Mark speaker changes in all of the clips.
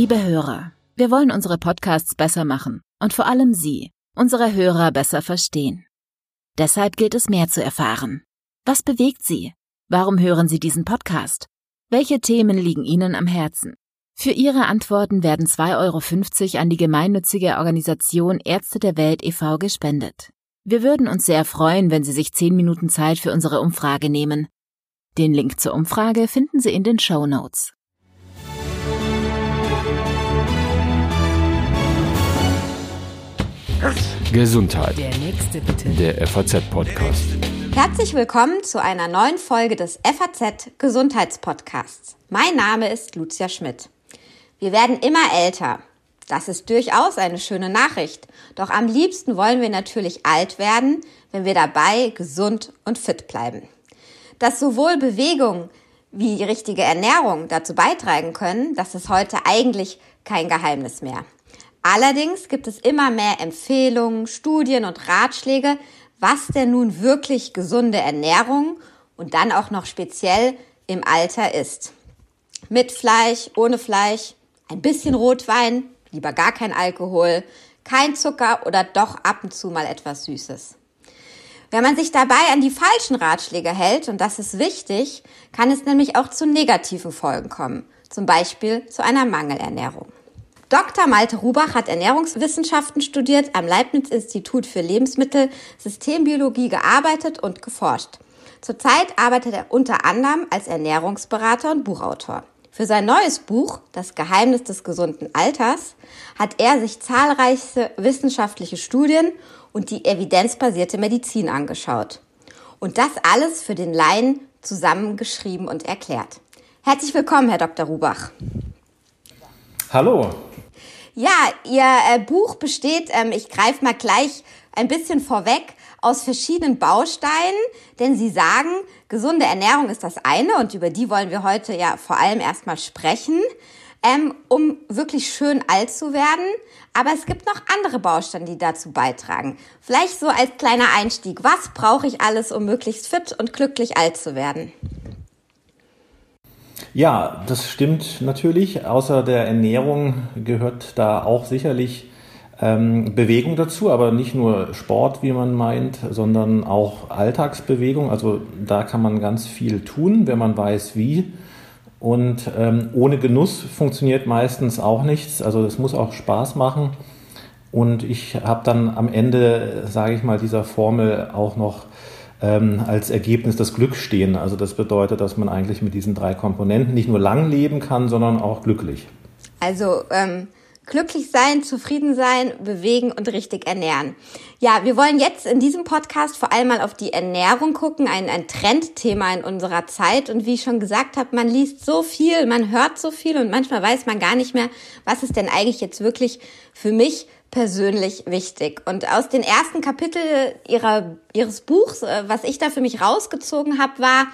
Speaker 1: Liebe Hörer, wir wollen unsere Podcasts besser machen und vor allem Sie, unsere Hörer, besser verstehen. Deshalb gilt es mehr zu erfahren. Was bewegt Sie? Warum hören Sie diesen Podcast? Welche Themen liegen Ihnen am Herzen? Für Ihre Antworten werden 2,50 Euro an die gemeinnützige Organisation Ärzte der Welt e.V. gespendet. Wir würden uns sehr freuen, wenn Sie sich 10 Minuten Zeit für unsere Umfrage nehmen. Den Link zur Umfrage finden Sie in den Show Notes.
Speaker 2: Gesundheit.
Speaker 3: Der nächste bitte.
Speaker 2: Der FAZ-Podcast.
Speaker 4: Herzlich willkommen zu einer neuen Folge des FAZ Gesundheitspodcasts. Mein Name ist Lucia Schmidt. Wir werden immer älter. Das ist durchaus eine schöne Nachricht. Doch am liebsten wollen wir natürlich alt werden, wenn wir dabei gesund und fit bleiben. Dass sowohl Bewegung wie die richtige Ernährung dazu beitragen können, das ist heute eigentlich kein Geheimnis mehr. Allerdings gibt es immer mehr Empfehlungen, Studien und Ratschläge, was denn nun wirklich gesunde Ernährung und dann auch noch speziell im Alter ist. Mit Fleisch, ohne Fleisch, ein bisschen Rotwein, lieber gar kein Alkohol, kein Zucker oder doch ab und zu mal etwas Süßes. Wenn man sich dabei an die falschen Ratschläge hält, und das ist wichtig, kann es nämlich auch zu negativen Folgen kommen, zum Beispiel zu einer Mangelernährung. Dr. Malte Rubach hat Ernährungswissenschaften studiert, am Leibniz-Institut für Lebensmittel, Systembiologie gearbeitet und geforscht. Zurzeit arbeitet er unter anderem als Ernährungsberater und Buchautor. Für sein neues Buch, Das Geheimnis des gesunden Alters, hat er sich zahlreiche wissenschaftliche Studien und die evidenzbasierte Medizin angeschaut. Und das alles für den Laien zusammengeschrieben und erklärt. Herzlich willkommen, Herr Dr. Rubach.
Speaker 5: Hallo.
Speaker 4: Ja, Ihr äh, Buch besteht, ähm, ich greife mal gleich ein bisschen vorweg, aus verschiedenen Bausteinen, denn Sie sagen, gesunde Ernährung ist das eine und über die wollen wir heute ja vor allem erstmal sprechen, ähm, um wirklich schön alt zu werden. Aber es gibt noch andere Bausteine, die dazu beitragen. Vielleicht so als kleiner Einstieg. Was brauche ich alles, um möglichst fit und glücklich alt zu werden?
Speaker 5: Ja, das stimmt natürlich. Außer der Ernährung gehört da auch sicherlich ähm, Bewegung dazu, aber nicht nur Sport, wie man meint, sondern auch Alltagsbewegung. Also da kann man ganz viel tun, wenn man weiß, wie. Und ähm, ohne Genuss funktioniert meistens auch nichts. Also es muss auch Spaß machen. Und ich habe dann am Ende, sage ich mal, dieser Formel auch noch ähm, als Ergebnis das Glück stehen. Also das bedeutet, dass man eigentlich mit diesen drei Komponenten nicht nur lang leben kann, sondern auch glücklich.
Speaker 4: Also ähm, glücklich sein, zufrieden sein, bewegen und richtig ernähren. Ja, wir wollen jetzt in diesem Podcast vor allem mal auf die Ernährung gucken, ein, ein Trendthema in unserer Zeit. Und wie ich schon gesagt habe, man liest so viel, man hört so viel und manchmal weiß man gar nicht mehr, was ist denn eigentlich jetzt wirklich für mich persönlich wichtig. Und aus den ersten Kapiteln ihrer, ihres Buchs, äh, was ich da für mich rausgezogen habe, war,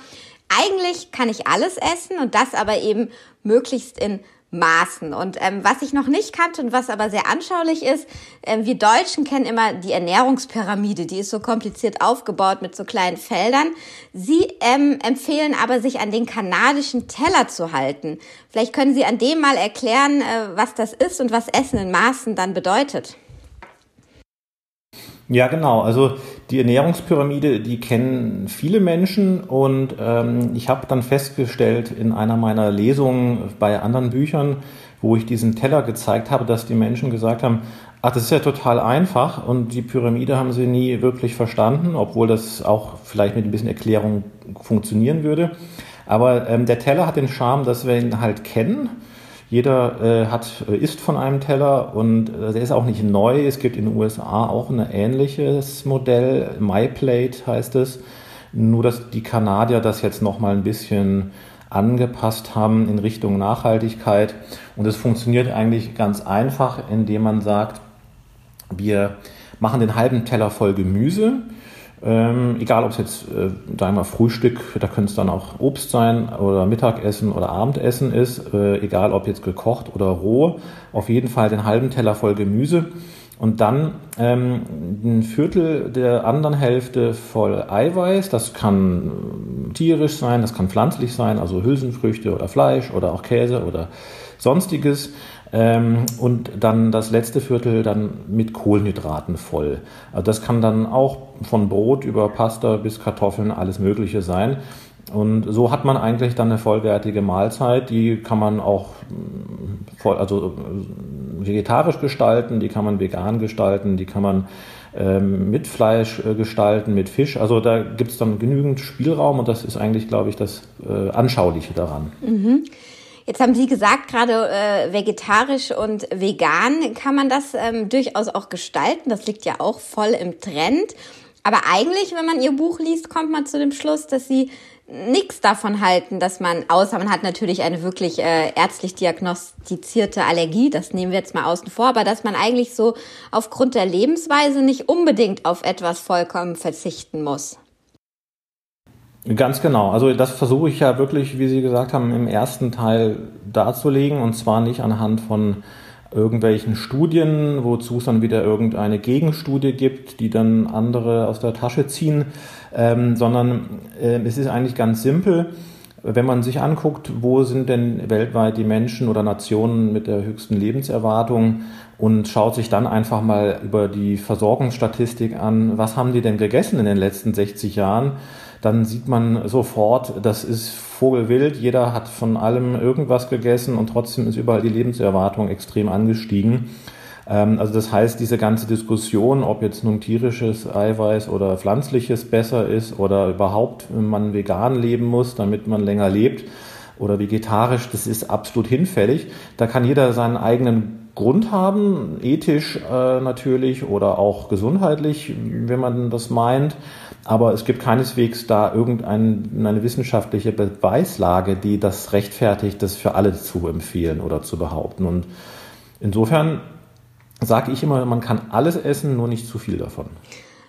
Speaker 4: eigentlich kann ich alles essen und das aber eben möglichst in Maßen. Und ähm, was ich noch nicht kannte und was aber sehr anschaulich ist, äh, wir Deutschen kennen immer die Ernährungspyramide, die ist so kompliziert aufgebaut mit so kleinen Feldern. Sie ähm, empfehlen aber, sich an den kanadischen Teller zu halten. Vielleicht können Sie an dem mal erklären, äh, was das ist und was Essen in Maßen dann bedeutet.
Speaker 5: Ja, genau. Also die Ernährungspyramide, die kennen viele Menschen und ähm, ich habe dann festgestellt in einer meiner Lesungen bei anderen Büchern, wo ich diesen Teller gezeigt habe, dass die Menschen gesagt haben, ach, das ist ja total einfach und die Pyramide haben sie nie wirklich verstanden, obwohl das auch vielleicht mit ein bisschen Erklärung funktionieren würde. Aber ähm, der Teller hat den Charme, dass wir ihn halt kennen jeder äh, hat, äh, isst von einem Teller und äh, der ist auch nicht neu. Es gibt in den USA auch ein ähnliches Modell. MyPlate heißt es. Nur, dass die Kanadier das jetzt nochmal ein bisschen angepasst haben in Richtung Nachhaltigkeit. Und es funktioniert eigentlich ganz einfach, indem man sagt, wir machen den halben Teller voll Gemüse ähm, egal, ob es jetzt, äh, sagen wir Frühstück, da könnte es dann auch Obst sein oder Mittagessen oder Abendessen ist, äh, egal ob jetzt gekocht oder roh, auf jeden Fall den halben Teller voll Gemüse und dann ähm, ein Viertel der anderen Hälfte voll Eiweiß. Das kann äh, tierisch sein, das kann pflanzlich sein, also Hülsenfrüchte oder Fleisch oder auch Käse oder sonstiges. Ähm, und dann das letzte Viertel dann mit Kohlenhydraten voll. Also das kann dann auch von Brot über Pasta bis Kartoffeln alles Mögliche sein. Und so hat man eigentlich dann eine vollwertige Mahlzeit. Die kann man auch mm, voll, also äh, vegetarisch gestalten, die kann man vegan gestalten, die kann man ähm, mit Fleisch äh, gestalten, mit Fisch. Also da gibt es dann genügend Spielraum und das ist eigentlich, glaube ich, das äh, Anschauliche daran.
Speaker 4: Mhm. Jetzt haben Sie gesagt, gerade äh, vegetarisch und vegan kann man das ähm, durchaus auch gestalten. Das liegt ja auch voll im Trend. Aber eigentlich, wenn man Ihr Buch liest, kommt man zu dem Schluss, dass Sie nichts davon halten, dass man, außer man hat natürlich eine wirklich äh, ärztlich diagnostizierte Allergie, das nehmen wir jetzt mal außen vor, aber dass man eigentlich so aufgrund der Lebensweise nicht unbedingt auf etwas vollkommen verzichten muss.
Speaker 5: Ganz genau. Also das versuche ich ja wirklich, wie Sie gesagt haben, im ersten Teil darzulegen und zwar nicht anhand von irgendwelchen Studien, wozu es dann wieder irgendeine Gegenstudie gibt, die dann andere aus der Tasche ziehen, ähm, sondern äh, es ist eigentlich ganz simpel. Wenn man sich anguckt, wo sind denn weltweit die Menschen oder Nationen mit der höchsten Lebenserwartung und schaut sich dann einfach mal über die Versorgungsstatistik an, was haben die denn gegessen in den letzten 60 Jahren, dann sieht man sofort, das ist Vogelwild. Jeder hat von allem irgendwas gegessen und trotzdem ist überall die Lebenserwartung extrem angestiegen. Ähm, also das heißt, diese ganze Diskussion, ob jetzt nun tierisches Eiweiß oder pflanzliches besser ist oder überhaupt man vegan leben muss, damit man länger lebt oder vegetarisch, das ist absolut hinfällig. Da kann jeder seinen eigenen Grund haben, ethisch äh, natürlich oder auch gesundheitlich, wenn man das meint. Aber es gibt keineswegs da irgendeine wissenschaftliche Beweislage, die das rechtfertigt, das für alle zu empfehlen oder zu behaupten. Und insofern sage ich immer, man kann alles essen, nur nicht zu viel davon.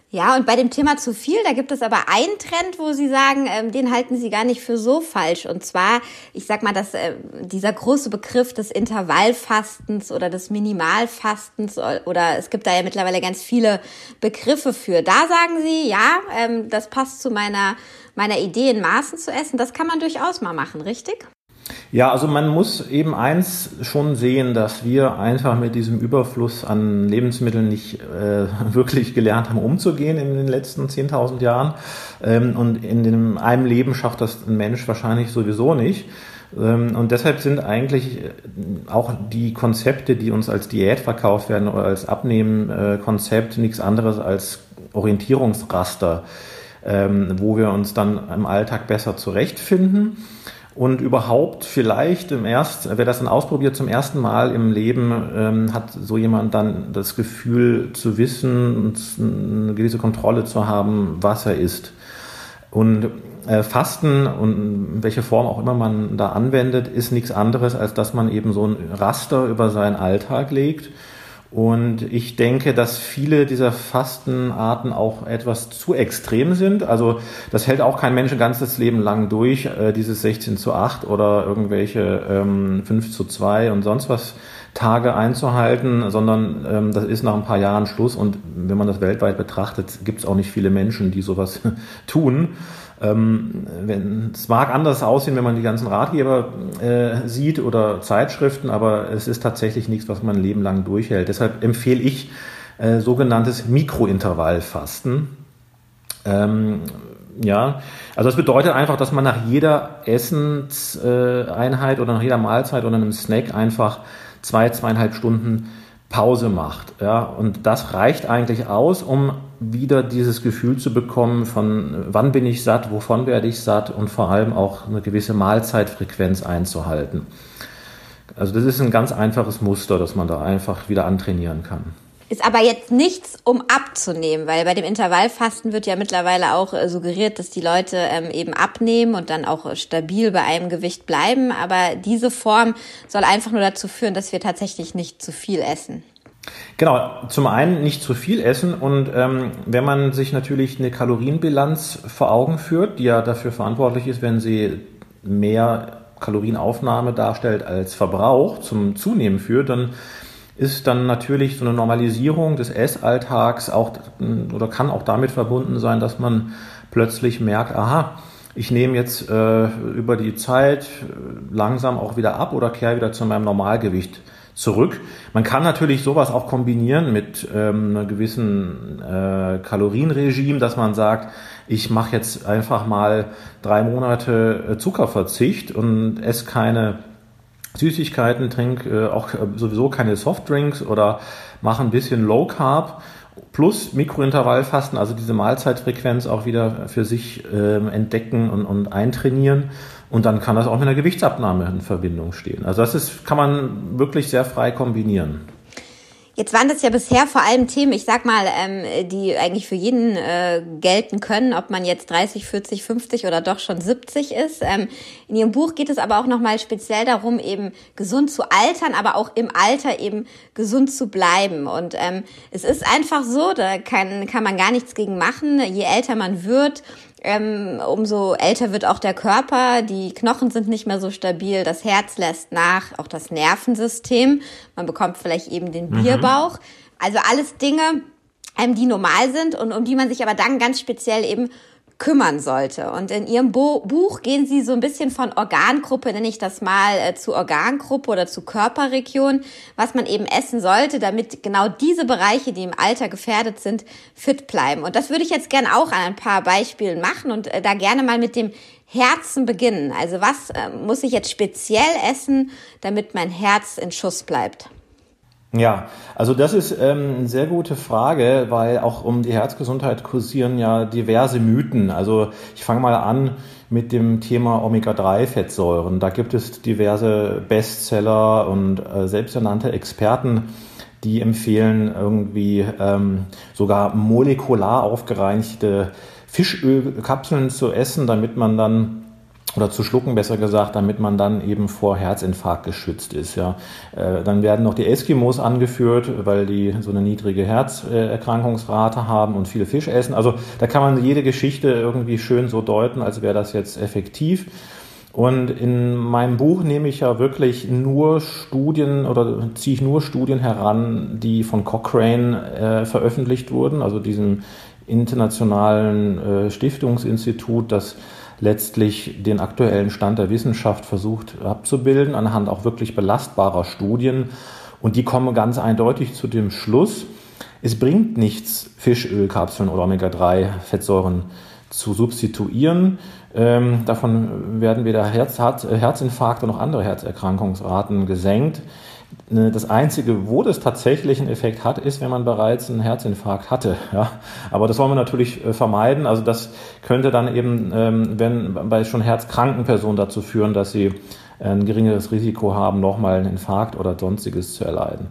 Speaker 4: Ja, und bei dem Thema zu viel, da gibt es aber einen Trend, wo Sie sagen, ähm, den halten Sie gar nicht für so falsch. Und zwar, ich sag mal, dass äh, dieser große Begriff des Intervallfastens oder des Minimalfastens oder es gibt da ja mittlerweile ganz viele Begriffe für. Da sagen Sie, ja, ähm, das passt zu meiner meiner Idee, in Maßen zu essen. Das kann man durchaus mal machen, richtig?
Speaker 5: Ja, also man muss eben eins schon sehen, dass wir einfach mit diesem Überfluss an Lebensmitteln nicht äh, wirklich gelernt haben, umzugehen in den letzten 10.000 Jahren. Ähm, und in dem, einem Leben schafft das ein Mensch wahrscheinlich sowieso nicht. Ähm, und deshalb sind eigentlich äh, auch die Konzepte, die uns als Diät verkauft werden oder als Abnehmen-Konzept, nichts anderes als Orientierungsraster, ähm, wo wir uns dann im Alltag besser zurechtfinden. Und überhaupt vielleicht im erst, wer das dann ausprobiert zum ersten Mal im Leben, ähm, hat so jemand dann das Gefühl zu wissen und eine gewisse Kontrolle zu haben, was er isst. Und äh, Fasten und welche Form auch immer man da anwendet, ist nichts anderes, als dass man eben so ein Raster über seinen Alltag legt und ich denke, dass viele dieser Fastenarten auch etwas zu extrem sind. Also das hält auch kein Mensch ein ganzes Leben lang durch, äh, dieses 16 zu 8 oder irgendwelche ähm, 5 zu 2 und sonst was Tage einzuhalten, sondern ähm, das ist nach ein paar Jahren Schluss. Und wenn man das weltweit betrachtet, gibt es auch nicht viele Menschen, die sowas tun. Ähm, es mag anders aussehen, wenn man die ganzen Ratgeber äh, sieht oder Zeitschriften, aber es ist tatsächlich nichts, was man ein Leben lang durchhält. Deshalb empfehle ich äh, sogenanntes Mikrointervallfasten. Ähm, ja, also das bedeutet einfach, dass man nach jeder Essenseinheit oder nach jeder Mahlzeit oder einem Snack einfach zwei, zweieinhalb Stunden Pause macht. Ja, und das reicht eigentlich aus, um wieder dieses Gefühl zu bekommen von wann bin ich satt, wovon werde ich satt und vor allem auch eine gewisse Mahlzeitfrequenz einzuhalten. Also das ist ein ganz einfaches Muster, das man da einfach wieder antrainieren kann.
Speaker 4: Ist aber jetzt nichts, um abzunehmen, weil bei dem Intervallfasten wird ja mittlerweile auch äh, suggeriert, dass die Leute ähm, eben abnehmen und dann auch stabil bei einem Gewicht bleiben. Aber diese Form soll einfach nur dazu führen, dass wir tatsächlich nicht zu viel essen.
Speaker 5: Genau, zum einen nicht zu viel essen und ähm, wenn man sich natürlich eine Kalorienbilanz vor Augen führt, die ja dafür verantwortlich ist, wenn sie mehr Kalorienaufnahme darstellt als Verbrauch zum Zunehmen führt, dann ist dann natürlich so eine Normalisierung des Essalltags auch oder kann auch damit verbunden sein, dass man plötzlich merkt, aha, ich nehme jetzt äh, über die Zeit langsam auch wieder ab oder kehre wieder zu meinem Normalgewicht zurück. Man kann natürlich sowas auch kombinieren mit ähm, einem gewissen äh, Kalorienregime, dass man sagt, ich mache jetzt einfach mal drei Monate äh, Zuckerverzicht und esse keine Süßigkeiten, trinke äh, auch äh, sowieso keine Softdrinks oder mache ein bisschen Low Carb plus Mikrointervallfasten, also diese Mahlzeitfrequenz auch wieder für sich äh, entdecken und, und eintrainieren. Und dann kann das auch mit einer Gewichtsabnahme in Verbindung stehen. Also das ist, kann man wirklich sehr frei kombinieren.
Speaker 4: Jetzt waren das ja bisher vor allem Themen, ich sag mal, ähm, die eigentlich für jeden äh, gelten können, ob man jetzt 30, 40, 50 oder doch schon 70 ist. Ähm, in Ihrem Buch geht es aber auch nochmal speziell darum, eben gesund zu altern, aber auch im Alter eben gesund zu bleiben. Und ähm, es ist einfach so, da kann, kann man gar nichts gegen machen. Je älter man wird, ähm, umso älter wird auch der Körper, die Knochen sind nicht mehr so stabil, das Herz lässt nach, auch das Nervensystem. Man bekommt vielleicht eben den mhm. Bierbauch. Also alles Dinge, ähm, die normal sind und um die man sich aber dann ganz speziell eben kümmern sollte. Und in Ihrem Bo Buch gehen Sie so ein bisschen von Organgruppe, nenne ich das mal, äh, zu Organgruppe oder zu Körperregion, was man eben essen sollte, damit genau diese Bereiche, die im Alter gefährdet sind, fit bleiben. Und das würde ich jetzt gerne auch an ein paar Beispielen machen und äh, da gerne mal mit dem Herzen beginnen. Also was äh, muss ich jetzt speziell essen, damit mein Herz in Schuss bleibt?
Speaker 5: Ja, also das ist ähm, eine sehr gute Frage, weil auch um die Herzgesundheit kursieren ja diverse Mythen. Also ich fange mal an mit dem Thema Omega-3-Fettsäuren. Da gibt es diverse Bestseller und äh, selbsternannte Experten, die empfehlen irgendwie ähm, sogar molekular aufgereinigte Fischölkapseln zu essen, damit man dann oder zu schlucken, besser gesagt, damit man dann eben vor Herzinfarkt geschützt ist. Ja. Äh, dann werden noch die Eskimos angeführt, weil die so eine niedrige Herzerkrankungsrate haben und viele Fisch essen. Also da kann man jede Geschichte irgendwie schön so deuten, als wäre das jetzt effektiv. Und in meinem Buch nehme ich ja wirklich nur Studien oder ziehe ich nur Studien heran, die von Cochrane äh, veröffentlicht wurden, also diesem internationalen äh, Stiftungsinstitut, das letztlich den aktuellen Stand der Wissenschaft versucht abzubilden, anhand auch wirklich belastbarer Studien. Und die kommen ganz eindeutig zu dem Schluss, es bringt nichts, Fischölkapseln oder Omega-3-Fettsäuren zu substituieren. Ähm, davon werden weder Herz, Herzinfarkte noch andere Herzerkrankungsraten gesenkt. Ne, das Einzige, wo das tatsächlich einen Effekt hat, ist, wenn man bereits einen Herzinfarkt hatte. Ja? Aber das wollen wir natürlich äh, vermeiden. Also das könnte dann eben, ähm, wenn bei schon herzkranken Personen dazu führen, dass sie ein geringeres Risiko haben, nochmal einen Infarkt oder sonstiges zu erleiden.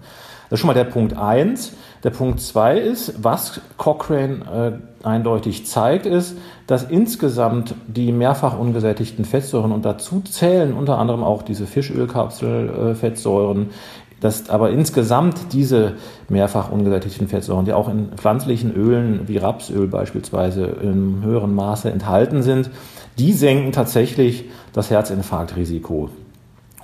Speaker 5: Das ist schon mal der Punkt eins. Der Punkt zwei ist, was Cochrane äh, eindeutig zeigt, ist, dass insgesamt die mehrfach ungesättigten Fettsäuren und dazu zählen unter anderem auch diese Fischölkapselfettsäuren, äh, dass aber insgesamt diese mehrfach ungesättigten Fettsäuren, die auch in pflanzlichen Ölen wie Rapsöl beispielsweise im höheren Maße enthalten sind, die senken tatsächlich das Herzinfarktrisiko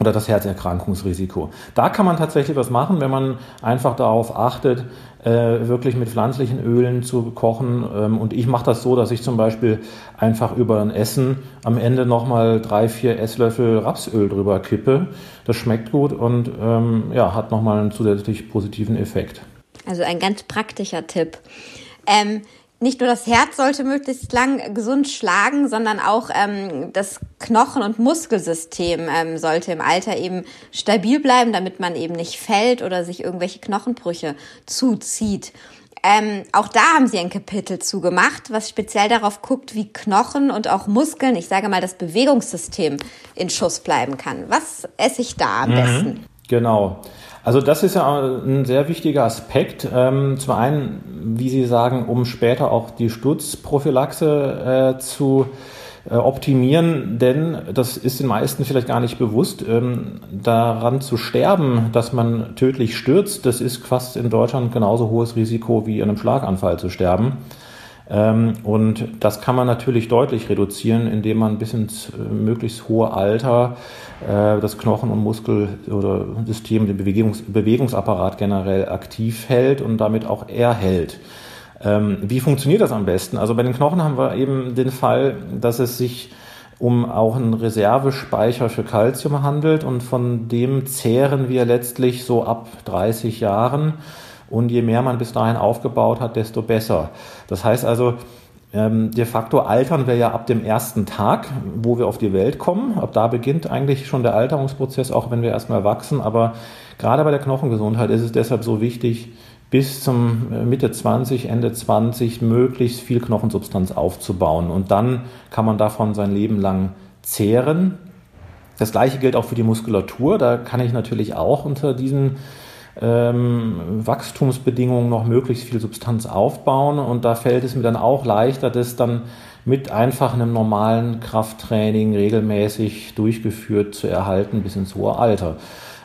Speaker 5: oder das Herzerkrankungsrisiko. Da kann man tatsächlich was machen, wenn man einfach darauf achtet, äh, wirklich mit pflanzlichen Ölen zu kochen. Ähm, und ich mache das so, dass ich zum Beispiel einfach über ein Essen am Ende nochmal drei, vier Esslöffel Rapsöl drüber kippe. Das schmeckt gut und ähm, ja, hat nochmal einen zusätzlich positiven Effekt.
Speaker 4: Also ein ganz praktischer Tipp. Ähm, nicht nur das Herz sollte möglichst lang gesund schlagen, sondern auch ähm, das Knochen- und Muskelsystem ähm, sollte im Alter eben stabil bleiben, damit man eben nicht fällt oder sich irgendwelche Knochenbrüche zuzieht. Ähm, auch da haben sie ein Kapitel zugemacht, was speziell darauf guckt, wie Knochen und auch Muskeln, ich sage mal, das Bewegungssystem in Schuss bleiben kann. Was esse ich da am mhm. besten?
Speaker 5: Genau. Also das ist ja ein sehr wichtiger Aspekt. Ähm, zum einen, wie Sie sagen, um später auch die Sturzprophylaxe äh, zu äh, optimieren, denn das ist den meisten vielleicht gar nicht bewusst, ähm, daran zu sterben, dass man tödlich stürzt, das ist fast in Deutschland genauso hohes Risiko wie in einem Schlaganfall zu sterben. Ähm, und das kann man natürlich deutlich reduzieren, indem man bis ins äh, möglichst hohe Alter äh, das Knochen- und Muskel- oder System, den Bewegungs Bewegungsapparat generell aktiv hält und damit auch erhält. Ähm, wie funktioniert das am besten? Also bei den Knochen haben wir eben den Fall, dass es sich um auch einen Reservespeicher für Kalzium handelt und von dem zehren wir letztlich so ab 30 Jahren und je mehr man bis dahin aufgebaut hat, desto besser. Das heißt also, ähm, de facto altern wir ja ab dem ersten Tag, wo wir auf die Welt kommen. Ab da beginnt eigentlich schon der Alterungsprozess, auch wenn wir erstmal wachsen. Aber gerade bei der Knochengesundheit ist es deshalb so wichtig, bis zum äh, Mitte 20, Ende 20 möglichst viel Knochensubstanz aufzubauen. Und dann kann man davon sein Leben lang zehren. Das gleiche gilt auch für die Muskulatur. Da kann ich natürlich auch unter diesen ähm, Wachstumsbedingungen noch möglichst viel Substanz aufbauen. Und da fällt es mir dann auch leichter, das dann mit einfach einem normalen Krafttraining regelmäßig durchgeführt zu erhalten bis ins hohe Alter.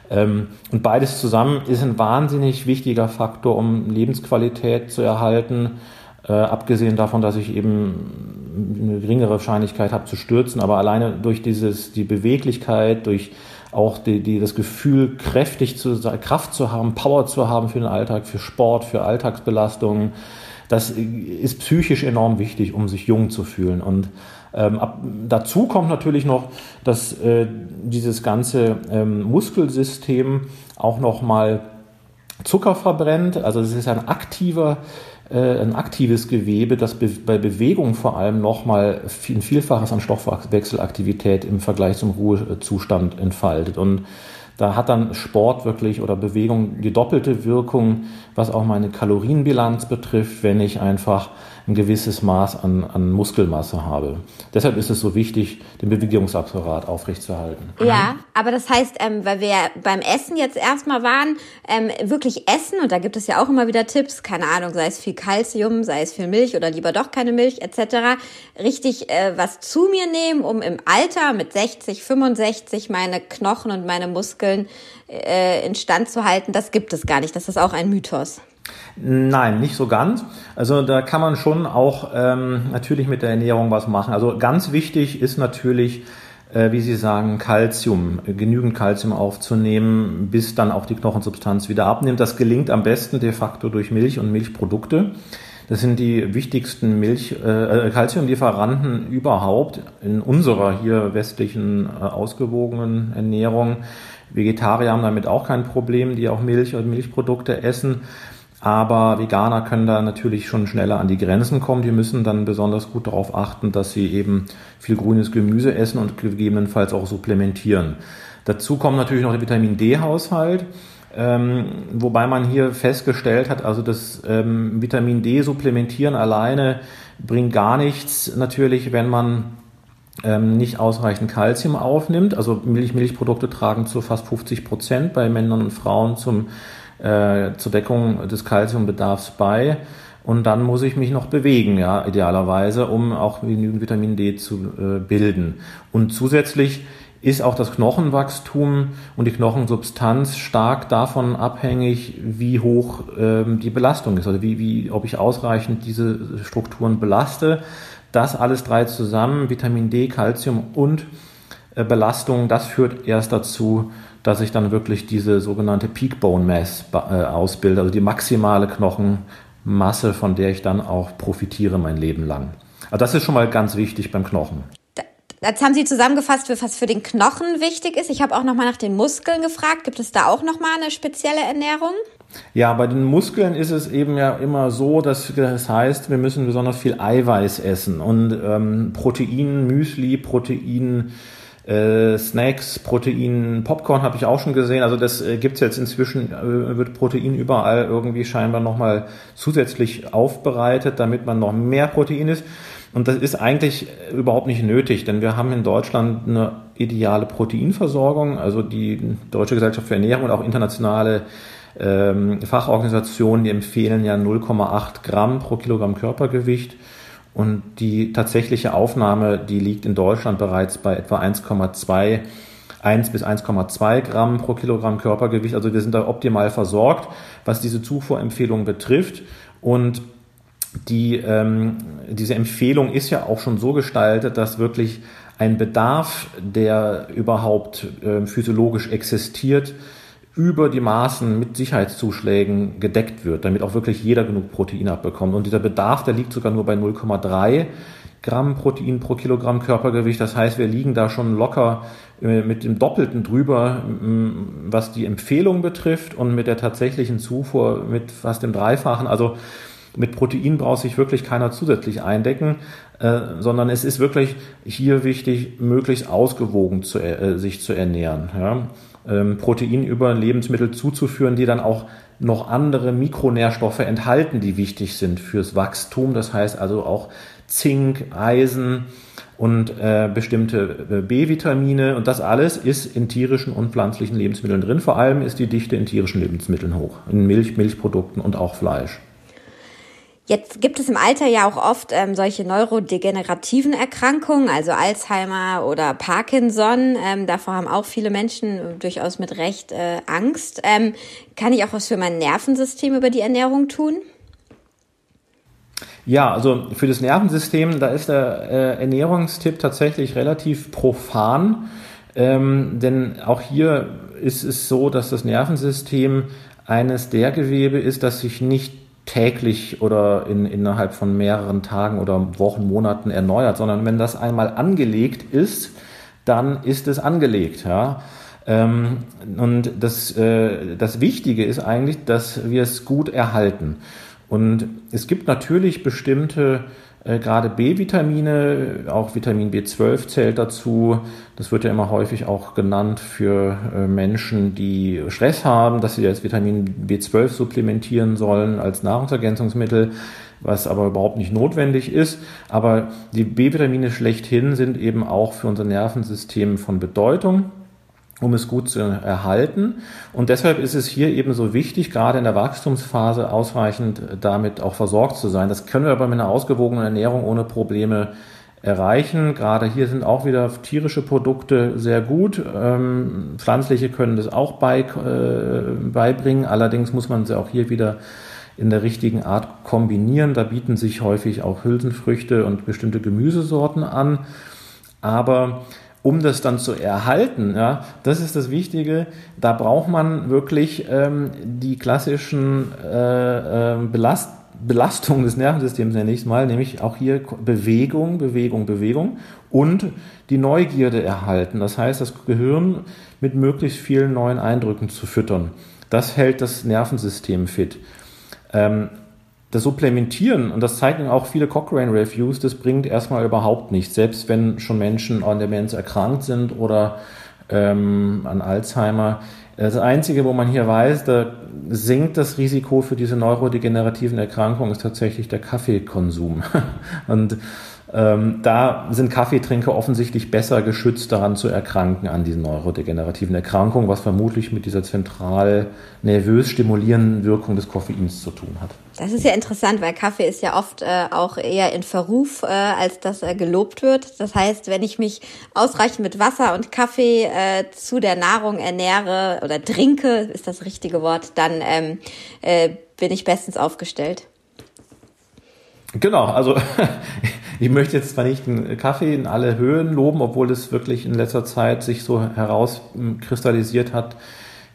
Speaker 5: Ähm, und beides zusammen ist ein wahnsinnig wichtiger Faktor, um Lebensqualität zu erhalten. Äh, abgesehen davon, dass ich eben eine geringere Wahrscheinlichkeit habe zu stürzen, aber alleine durch dieses, die Beweglichkeit, durch auch die, die, das Gefühl, kräftig zu sein, Kraft zu haben, Power zu haben für den Alltag, für Sport, für Alltagsbelastungen. Das ist psychisch enorm wichtig, um sich jung zu fühlen. Und ähm, ab, dazu kommt natürlich noch, dass äh, dieses ganze ähm, Muskelsystem auch nochmal Zucker verbrennt. Also es ist ein aktiver ein aktives Gewebe, das bei Bewegung vor allem nochmal ein Vielfaches an Stoffwechselaktivität im Vergleich zum Ruhezustand entfaltet. Und da hat dann Sport wirklich oder Bewegung die doppelte Wirkung, was auch meine Kalorienbilanz betrifft, wenn ich einfach ein gewisses Maß an, an Muskelmasse habe. Deshalb ist es so wichtig, den Bewegungsapparat aufrechtzuerhalten.
Speaker 4: Ja, aber das heißt, ähm, weil wir beim Essen jetzt erstmal waren, ähm, wirklich essen, und da gibt es ja auch immer wieder Tipps, keine Ahnung, sei es viel Kalzium, sei es viel Milch oder lieber doch keine Milch etc., richtig äh, was zu mir nehmen, um im Alter mit 60, 65 meine Knochen und meine Muskeln äh, instand zu halten, das gibt es gar nicht. Das ist auch ein Mythos.
Speaker 5: Nein, nicht so ganz. Also da kann man schon auch ähm, natürlich mit der Ernährung was machen. Also ganz wichtig ist natürlich, äh, wie Sie sagen, Kalzium, genügend Kalzium aufzunehmen, bis dann auch die Knochensubstanz wieder abnimmt. Das gelingt am besten de facto durch Milch und Milchprodukte. Das sind die wichtigsten Milch, äh, Calciumlieferanten überhaupt in unserer hier westlichen äh, ausgewogenen Ernährung. Vegetarier haben damit auch kein Problem, die auch Milch und Milchprodukte essen. Aber Veganer können da natürlich schon schneller an die Grenzen kommen. Die müssen dann besonders gut darauf achten, dass sie eben viel grünes Gemüse essen und gegebenenfalls auch supplementieren. Dazu kommt natürlich noch der Vitamin D-Haushalt. Ähm, wobei man hier festgestellt hat, also das ähm, Vitamin D supplementieren alleine bringt gar nichts natürlich, wenn man ähm, nicht ausreichend Kalzium aufnimmt. Also Milch, Milchprodukte tragen zu fast 50 Prozent bei Männern und Frauen zum äh, zur Deckung des Kalziumbedarfs bei. Und dann muss ich mich noch bewegen, ja, idealerweise, um auch genügend Vitamin D zu äh, bilden. Und zusätzlich ist auch das Knochenwachstum und die Knochensubstanz stark davon abhängig, wie hoch ähm, die Belastung ist, also wie, wie, ob ich ausreichend diese Strukturen belaste. Das alles drei zusammen, Vitamin D, Calcium und äh, Belastung, das führt erst dazu, dass ich dann wirklich diese sogenannte Peak Bone Mass äh, ausbilde, also die maximale Knochenmasse, von der ich dann auch profitiere mein Leben lang. Also das ist schon mal ganz wichtig beim Knochen.
Speaker 4: Jetzt haben Sie zusammengefasst, was für den Knochen wichtig ist. Ich habe auch noch mal nach den Muskeln gefragt. Gibt es da auch noch mal eine spezielle Ernährung?
Speaker 5: Ja, bei den Muskeln ist es eben ja immer so, dass das heißt, wir müssen besonders viel Eiweiß essen und ähm, Protein, Müsli, Protein, äh, Snacks, Protein, Popcorn habe ich auch schon gesehen. Also das äh, gibt's jetzt inzwischen, äh, wird Protein überall irgendwie scheinbar nochmal zusätzlich aufbereitet, damit man noch mehr Protein ist. Und das ist eigentlich überhaupt nicht nötig, denn wir haben in Deutschland eine ideale Proteinversorgung. Also die Deutsche Gesellschaft für Ernährung und auch internationale ähm, Fachorganisationen, die empfehlen ja 0,8 Gramm pro Kilogramm Körpergewicht. Und die tatsächliche Aufnahme, die liegt in Deutschland bereits bei etwa 1,2 1 bis 1,2 Gramm pro Kilogramm Körpergewicht. Also wir sind da optimal versorgt, was diese Zufuhrempfehlung betrifft. Und die, ähm, diese Empfehlung ist ja auch schon so gestaltet, dass wirklich ein Bedarf, der überhaupt äh, physiologisch existiert, über die Maßen mit Sicherheitszuschlägen gedeckt wird, damit auch wirklich jeder genug Protein abbekommt. Und dieser Bedarf, der liegt sogar nur bei 0,3 Gramm Protein pro Kilogramm Körpergewicht. Das heißt, wir liegen da schon locker äh, mit dem Doppelten drüber, was die Empfehlung betrifft und mit der tatsächlichen Zufuhr mit fast dem Dreifachen. Also mit Protein braucht sich wirklich keiner zusätzlich eindecken, äh, sondern es ist wirklich hier wichtig, möglichst ausgewogen zu, äh, sich zu ernähren. Ja? Ähm, Protein über Lebensmittel zuzuführen, die dann auch noch andere Mikronährstoffe enthalten, die wichtig sind fürs Wachstum. Das heißt also auch Zink, Eisen und äh, bestimmte äh, B-Vitamine. Und das alles ist in tierischen und pflanzlichen Lebensmitteln drin. Vor allem ist die Dichte in tierischen Lebensmitteln hoch, in Milch, Milchprodukten und auch Fleisch.
Speaker 4: Jetzt gibt es im Alter ja auch oft ähm, solche neurodegenerativen Erkrankungen, also Alzheimer oder Parkinson. Ähm, davor haben auch viele Menschen durchaus mit Recht äh, Angst. Ähm, kann ich auch was für mein Nervensystem über die Ernährung tun?
Speaker 5: Ja, also für das Nervensystem, da ist der äh, Ernährungstipp tatsächlich relativ profan, ähm, denn auch hier ist es so, dass das Nervensystem eines der Gewebe ist, das sich nicht täglich oder in, innerhalb von mehreren Tagen oder Wochen, Monaten erneuert, sondern wenn das einmal angelegt ist, dann ist es angelegt. Ja? Ähm, und das, äh, das Wichtige ist eigentlich, dass wir es gut erhalten. Und es gibt natürlich bestimmte äh, gerade B-Vitamine, auch Vitamin B12 zählt dazu. Das wird ja immer häufig auch genannt für äh, Menschen, die Stress haben, dass sie jetzt Vitamin B12 supplementieren sollen als Nahrungsergänzungsmittel, was aber überhaupt nicht notwendig ist. Aber die B-Vitamine schlechthin sind eben auch für unser Nervensystem von Bedeutung um es gut zu erhalten. Und deshalb ist es hier eben so wichtig, gerade in der Wachstumsphase ausreichend damit auch versorgt zu sein. Das können wir aber mit einer ausgewogenen Ernährung ohne Probleme erreichen. Gerade hier sind auch wieder tierische Produkte sehr gut. Ähm, pflanzliche können das auch bei, äh, beibringen. Allerdings muss man sie auch hier wieder in der richtigen Art kombinieren. Da bieten sich häufig auch Hülsenfrüchte und bestimmte Gemüsesorten an. Aber um das dann zu erhalten, ja, das ist das Wichtige. Da braucht man wirklich ähm, die klassischen äh, äh, Belast Belastungen des Nervensystems nenne ich es mal, nämlich auch hier Bewegung, Bewegung, Bewegung und die Neugierde erhalten. Das heißt, das Gehirn mit möglichst vielen neuen Eindrücken zu füttern. Das hält das Nervensystem fit. Ähm, das Supplementieren, und das zeigen auch viele Cochrane-Reviews, das bringt erstmal überhaupt nichts, selbst wenn schon Menschen an Demenz erkrankt sind oder ähm, an Alzheimer. Das Einzige, wo man hier weiß, da sinkt das Risiko für diese neurodegenerativen Erkrankungen, ist tatsächlich der Kaffeekonsum. Und ähm, da sind Kaffeetrinker offensichtlich besser geschützt, daran zu erkranken an diesen neurodegenerativen Erkrankungen, was vermutlich mit dieser zentral nervös stimulierenden Wirkung des Koffeins zu tun hat.
Speaker 4: Das ist ja interessant, weil Kaffee ist ja oft äh, auch eher in Verruf, äh, als dass er gelobt wird. Das heißt, wenn ich mich ausreichend mit Wasser und Kaffee äh, zu der Nahrung ernähre oder trinke, ist das richtige Wort, dann ähm, äh, bin ich bestens aufgestellt.
Speaker 5: Genau, also ich möchte jetzt zwar nicht den Kaffee in alle Höhen loben, obwohl es wirklich in letzter Zeit sich so herauskristallisiert hat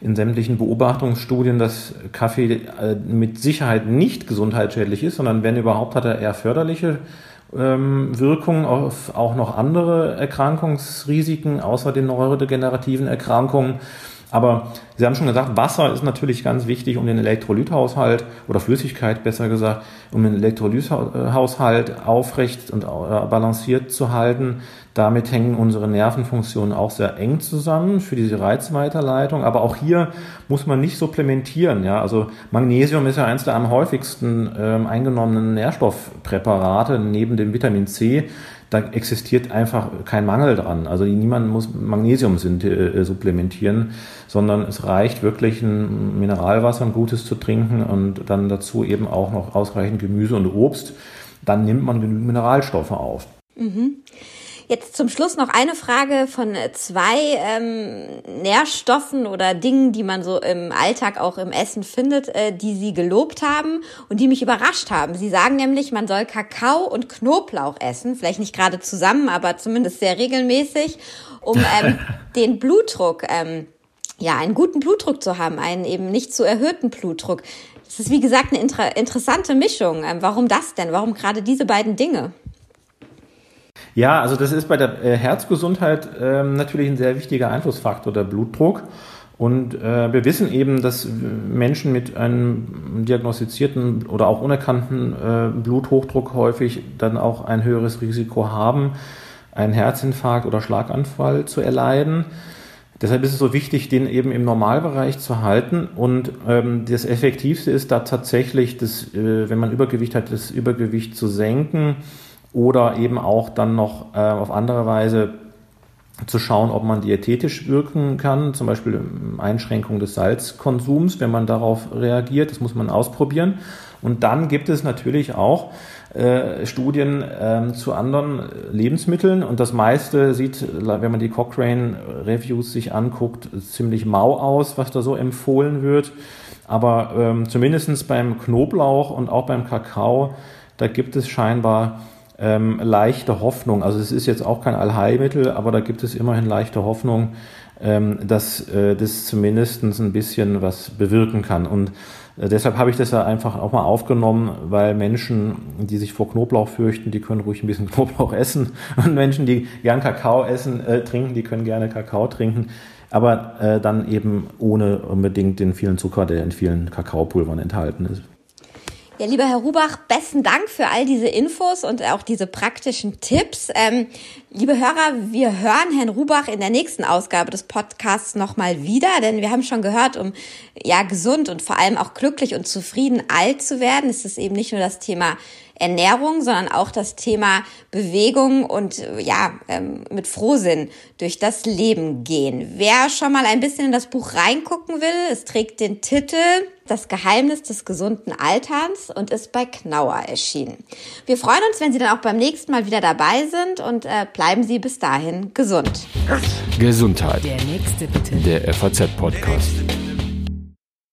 Speaker 5: in sämtlichen Beobachtungsstudien, dass Kaffee äh, mit Sicherheit nicht gesundheitsschädlich ist, sondern wenn überhaupt hat er eher förderliche ähm, Wirkungen auf auch noch andere Erkrankungsrisiken außer den neurodegenerativen Erkrankungen. Aber Sie haben schon gesagt, Wasser ist natürlich ganz wichtig, um den Elektrolythaushalt oder Flüssigkeit besser gesagt, um den Elektrolythaushalt aufrecht und äh, balanciert zu halten. Damit hängen unsere Nervenfunktionen auch sehr eng zusammen für diese Reizweiterleitung. Aber auch hier muss man nicht supplementieren. Ja, also Magnesium ist ja eines der am häufigsten ähm, eingenommenen Nährstoffpräparate neben dem Vitamin C da existiert einfach kein Mangel dran. Also niemand muss Magnesium äh, supplementieren, sondern es reicht wirklich ein Mineralwasser, ein gutes zu trinken und dann dazu eben auch noch ausreichend Gemüse und Obst. Dann nimmt man genügend Mineralstoffe auf.
Speaker 4: Mhm. Jetzt zum Schluss noch eine Frage von zwei ähm, Nährstoffen oder Dingen, die man so im Alltag auch im Essen findet, äh, die Sie gelobt haben und die mich überrascht haben. Sie sagen nämlich, man soll Kakao und Knoblauch essen, vielleicht nicht gerade zusammen, aber zumindest sehr regelmäßig, um ähm, den Blutdruck, ähm, ja, einen guten Blutdruck zu haben, einen eben nicht zu erhöhten Blutdruck. Das ist wie gesagt eine inter interessante Mischung. Ähm, warum das denn? Warum gerade diese beiden Dinge?
Speaker 5: Ja, also das ist bei der äh, Herzgesundheit ähm, natürlich ein sehr wichtiger Einflussfaktor, der Blutdruck. Und äh, wir wissen eben, dass Menschen mit einem diagnostizierten oder auch unerkannten äh, Bluthochdruck häufig dann auch ein höheres Risiko haben, einen Herzinfarkt oder Schlaganfall zu erleiden. Deshalb ist es so wichtig, den eben im Normalbereich zu halten. Und ähm, das Effektivste ist da tatsächlich, das, äh, wenn man Übergewicht hat, das Übergewicht zu senken oder eben auch dann noch äh, auf andere Weise zu schauen, ob man diätetisch wirken kann, zum Beispiel Einschränkung des Salzkonsums, wenn man darauf reagiert. Das muss man ausprobieren. Und dann gibt es natürlich auch äh, Studien äh, zu anderen Lebensmitteln und das meiste sieht, wenn man die Cochrane Reviews sich anguckt, ziemlich mau aus, was da so empfohlen wird. Aber ähm, zumindest beim Knoblauch und auch beim Kakao, da gibt es scheinbar ähm, leichte Hoffnung. Also es ist jetzt auch kein Allheilmittel, aber da gibt es immerhin leichte Hoffnung, ähm, dass äh, das zumindest ein bisschen was bewirken kann. Und äh, deshalb habe ich das ja einfach auch mal aufgenommen, weil Menschen, die sich vor Knoblauch fürchten, die können ruhig ein bisschen Knoblauch essen. Und Menschen, die gern Kakao essen, äh, trinken, die können gerne Kakao trinken. Aber äh, dann eben ohne unbedingt den vielen Zucker, der in vielen Kakaopulvern enthalten ist.
Speaker 4: Ja, lieber Herr Rubach, besten Dank für all diese Infos und auch diese praktischen Tipps. Ähm, liebe Hörer, wir hören Herrn Rubach in der nächsten Ausgabe des Podcasts nochmal wieder, denn wir haben schon gehört, um ja gesund und vor allem auch glücklich und zufrieden alt zu werden, ist es eben nicht nur das Thema Ernährung, sondern auch das Thema Bewegung und ja, ähm, mit Frohsinn durch das Leben gehen. Wer schon mal ein bisschen in das Buch reingucken will, es trägt den Titel Das Geheimnis des gesunden Alterns und ist bei Knauer erschienen. Wir freuen uns, wenn Sie dann auch beim nächsten Mal wieder dabei sind und äh, bleiben Sie bis dahin gesund.
Speaker 2: Gesundheit. Der nächste bitte. Der FAZ-Podcast.